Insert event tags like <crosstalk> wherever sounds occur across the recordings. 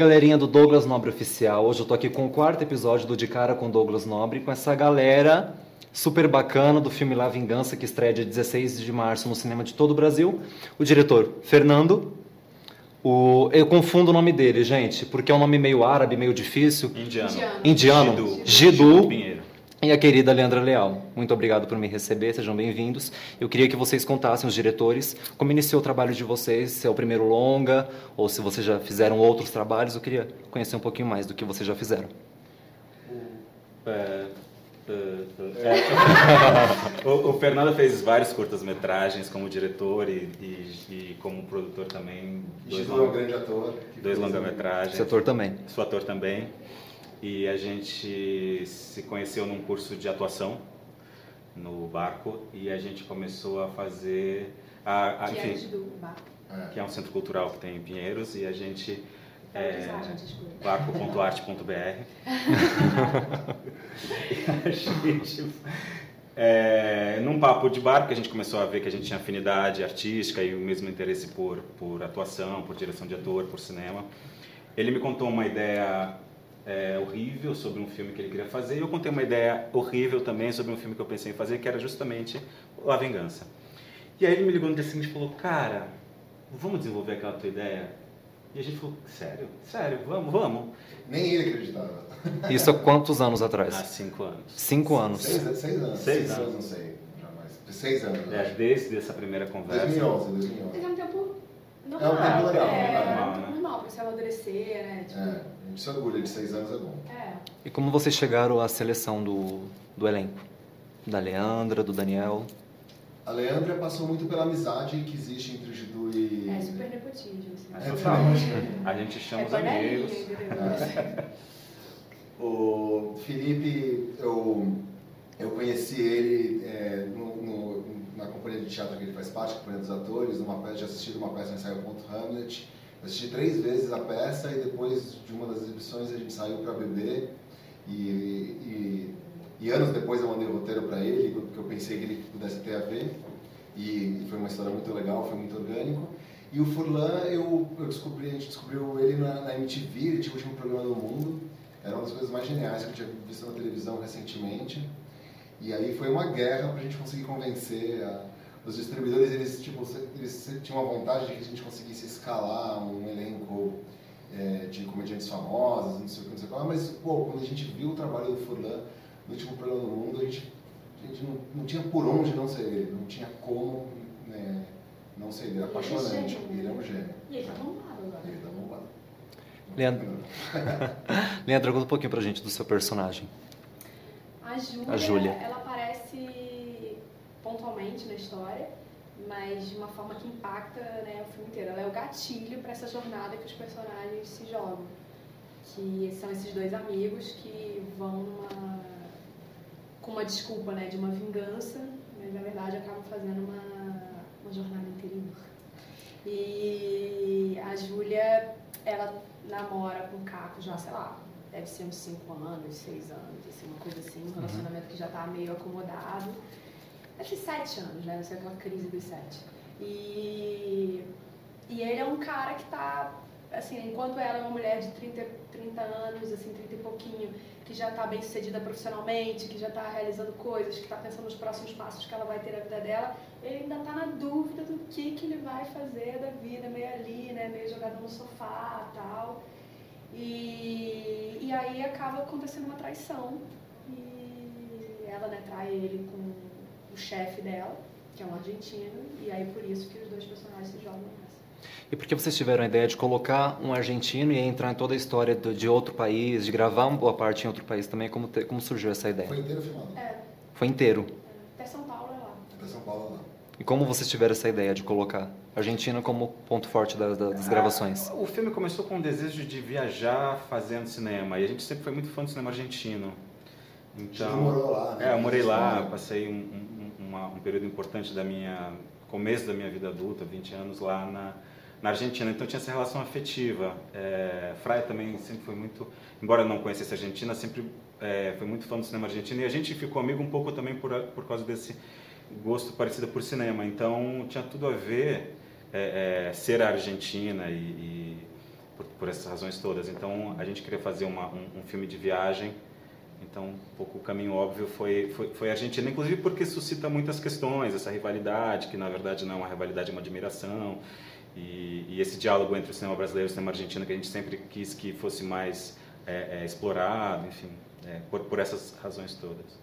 galerinha do Douglas Nobre Oficial. Hoje eu tô aqui com o quarto episódio do De Cara com Douglas Nobre, com essa galera super bacana do filme La Vingança, que estreia dia 16 de março no cinema de todo o Brasil. O diretor, Fernando. O... Eu confundo o nome dele, gente, porque é um nome meio árabe, meio difícil. Indiano. Indiano. Gidu. Gidu. Gidu. E a querida Leandra Leal. Muito obrigado por me receber, sejam bem-vindos. Eu queria que vocês contassem, os diretores, como iniciou o trabalho de vocês, se é o primeiro longa, ou se vocês já fizeram outros trabalhos. Eu queria conhecer um pouquinho mais do que vocês já fizeram. É, é, é. <laughs> o, o Fernando fez vários curtas-metragens como diretor e, e, e como produtor também. Dois, é um grande ator. dois longa-metragens. Setor também. Sou ator também. E a gente se conheceu num curso de atuação no barco e a gente começou a fazer. A, a, Que é enfim, do bar. É. que é um centro cultural que tem em Pinheiros e a gente. É, desculpa. barco.arte.br. <laughs> E a gente, é, num papo de bar, que a gente começou a ver que a gente tinha afinidade artística e o mesmo interesse por, por atuação, por direção de ator, por cinema. Ele me contou uma ideia é, horrível sobre um filme que ele queria fazer e eu contei uma ideia horrível também sobre um filme que eu pensei em fazer, que era justamente A Vingança. E aí ele me ligou no dia seguinte e falou, cara, vamos desenvolver aquela tua ideia? E a gente falou, sério? Sério, vamos, vamos. Nem ele acreditava. Isso há quantos anos atrás? Há cinco anos. Cinco anos. Seis, seis anos. Seis anos, anos. não sei. Jamais. Seis anos. É, desde essa primeira conversa. 2011, Mas 2011. é um tempo É um normal. tempo legal, É, você amadurecer, né? Tipo, É, a gente se orgulha de seis anos, é bom. é. E como vocês chegaram à seleção do, do elenco? Da Leandra, do Daniel? A Leandra passou muito pela amizade que existe entre o Gidu e... É super nepotismo, assim. É É. <laughs> A gente chama É os amigos. entendeu? O Felipe, eu, eu conheci ele é, no- no- na companhia de teatro que ele faz parte, a companhia dos atores, numa peça, já assisti uma peça no ensaio Ponto Hamlet. Assisti três vezes a peça e depois de uma das exibições a gente saiu para beber e, e, e anos depois eu mandei o roteiro para ele, porque eu pensei que ele pudesse ter a ver e, e foi uma história muito legal, foi muito orgânico. E o Furlan, eu, eu descobri, a gente descobriu ele na, na MTV, ele tinha o último programa do mundo. Era uma das coisas mais geniais que eu tinha visto na televisão recentemente. E aí foi uma guerra para a gente conseguir convencer a- os distribuidores. Eles, tipo, eles tinham a vontade de que a gente conseguisse escalar um elenco é, de comediantes famosos, não sei o que, não sei o que. Mas, pô, quando a gente viu o trabalho do Furlan no último programa do mundo, a gente, a gente não, não tinha por onde não ser ele. Não tinha como né, não ser ele. Era Ele é apaixonante. E ele é um gênio. E ele tá bombado agora. Ele tá bombado. Leandro, <laughs> Leandra, conta um pouquinho pra gente do seu personagem. A Júlia, A Júlia. ela pontualmente na história, mas de uma forma que impacta né, o filme inteiro. Ela é o gatilho para essa jornada que os personagens se jogam. Que são esses dois amigos que vão numa, com uma desculpa né, de uma vingança, mas na verdade acabam fazendo uma, uma jornada interior. E a Júlia, ela namora com o Caco já, sei lá, deve ser uns 5 anos, 6 anos, assim, uma coisa assim, um relacionamento que já tá meio acomodado. Deve ser 7 anos, né? Não sei aquela crise dos 7. E, e ele é um cara que tá, assim, enquanto ela é uma mulher de 30, 30 anos, assim, 30 e pouquinho, que já tá bem sucedida profissionalmente, que já tá realizando coisas, que tá pensando nos próximos passos que ela vai ter na vida dela, ele ainda tá na dúvida do que, que ele vai fazer da vida, meio ali, né? Meio jogado no sofá tal. E, e aí acaba acontecendo uma traição. E ela né, trai ele com o chefe dela, que é um argentino, e aí por isso que os dois personagens se jogam nessa. E por que vocês tiveram a ideia de colocar um argentino e entrar em toda a história do- de outro país, de gravar uma boa parte em outro país também? Como, te- como surgiu essa ideia? Foi inteiro filmado. É, Foi inteiro. até São Paulo é lá. Até São Paulo lá. E como vocês tiveram essa ideia de colocar a Argentina como ponto forte das, das gravações? Ah, O filme começou com o desejo de viajar fazendo cinema e a gente sempre foi muito fã do cinema argentino. Então, morou lá, né? É, eu morei lá, passei um, um- período importante da minha começo da minha vida adulta, 20 anos lá na, na Argentina. Então tinha essa relação afetiva. É, Fraia também sempre foi muito, embora não conhecesse a Argentina, sempre é, foi muito fã do cinema argentino e a gente ficou amigo um pouco também por, por causa desse gosto parecido por cinema. Então tinha tudo a ver é, é, ser a Argentina e, e por, por essas razões todas. Então a gente queria fazer uma, um, um, filme de viagem. Então um pouco o caminho óbvio foi, foi, foi a Argentina, inclusive porque suscita muitas questões, essa rivalidade, que na verdade não é uma rivalidade, é uma admiração. E, e esse diálogo entre o cinema brasileiro e o cinema argentino que a gente sempre quis que fosse mais é, é, explorado, enfim, é, por, por essas razões todas.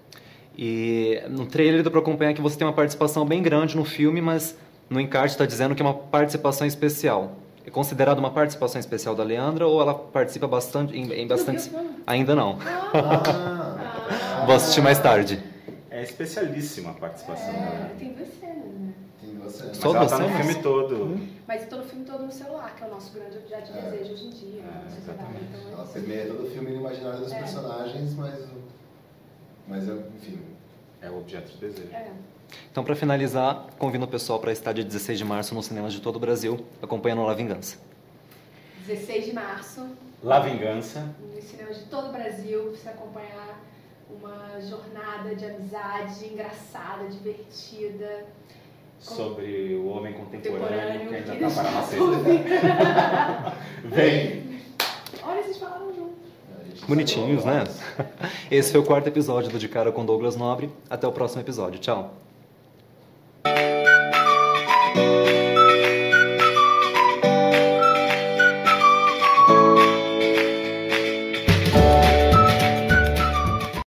E no trailer deu para acompanhar que você tem uma participação bem grande no filme, mas no encarte está dizendo que é uma participação especial. É considerada uma participação especial da Leandra ou ela participa bastante em, em bastante? Ainda não. Ah, Vou assistir mais tarde. É especialíssima a participação. É, tem você, né? Tem você. Mas Só ela tá no filme todo. Hum? Mas estou no filme todo no celular, que é o nosso grande objeto de é. desejo hoje em dia. É, exatamente. Então, ela permeia todo o filme no imaginário dos é. personagens, mas, mas enfim. É o objeto de desejo. É. Então, para finalizar, convido o pessoal para estar dia 16 de março nos cinemas de todo o Brasil, acompanhando La Vingança. 16 de março. La Vingança. Nos cinemas de todo o Brasil, para você acompanhar uma jornada de amizade engraçada, divertida. Sobre o homem contemporâneo, contemporâneo que ainda está para nascer. Vem! Olha, vocês falaram juntos. Bonitinhos, né? Esse foi o quarto episódio do De Cara com Douglas Nobre. Até o próximo episódio. Tchau!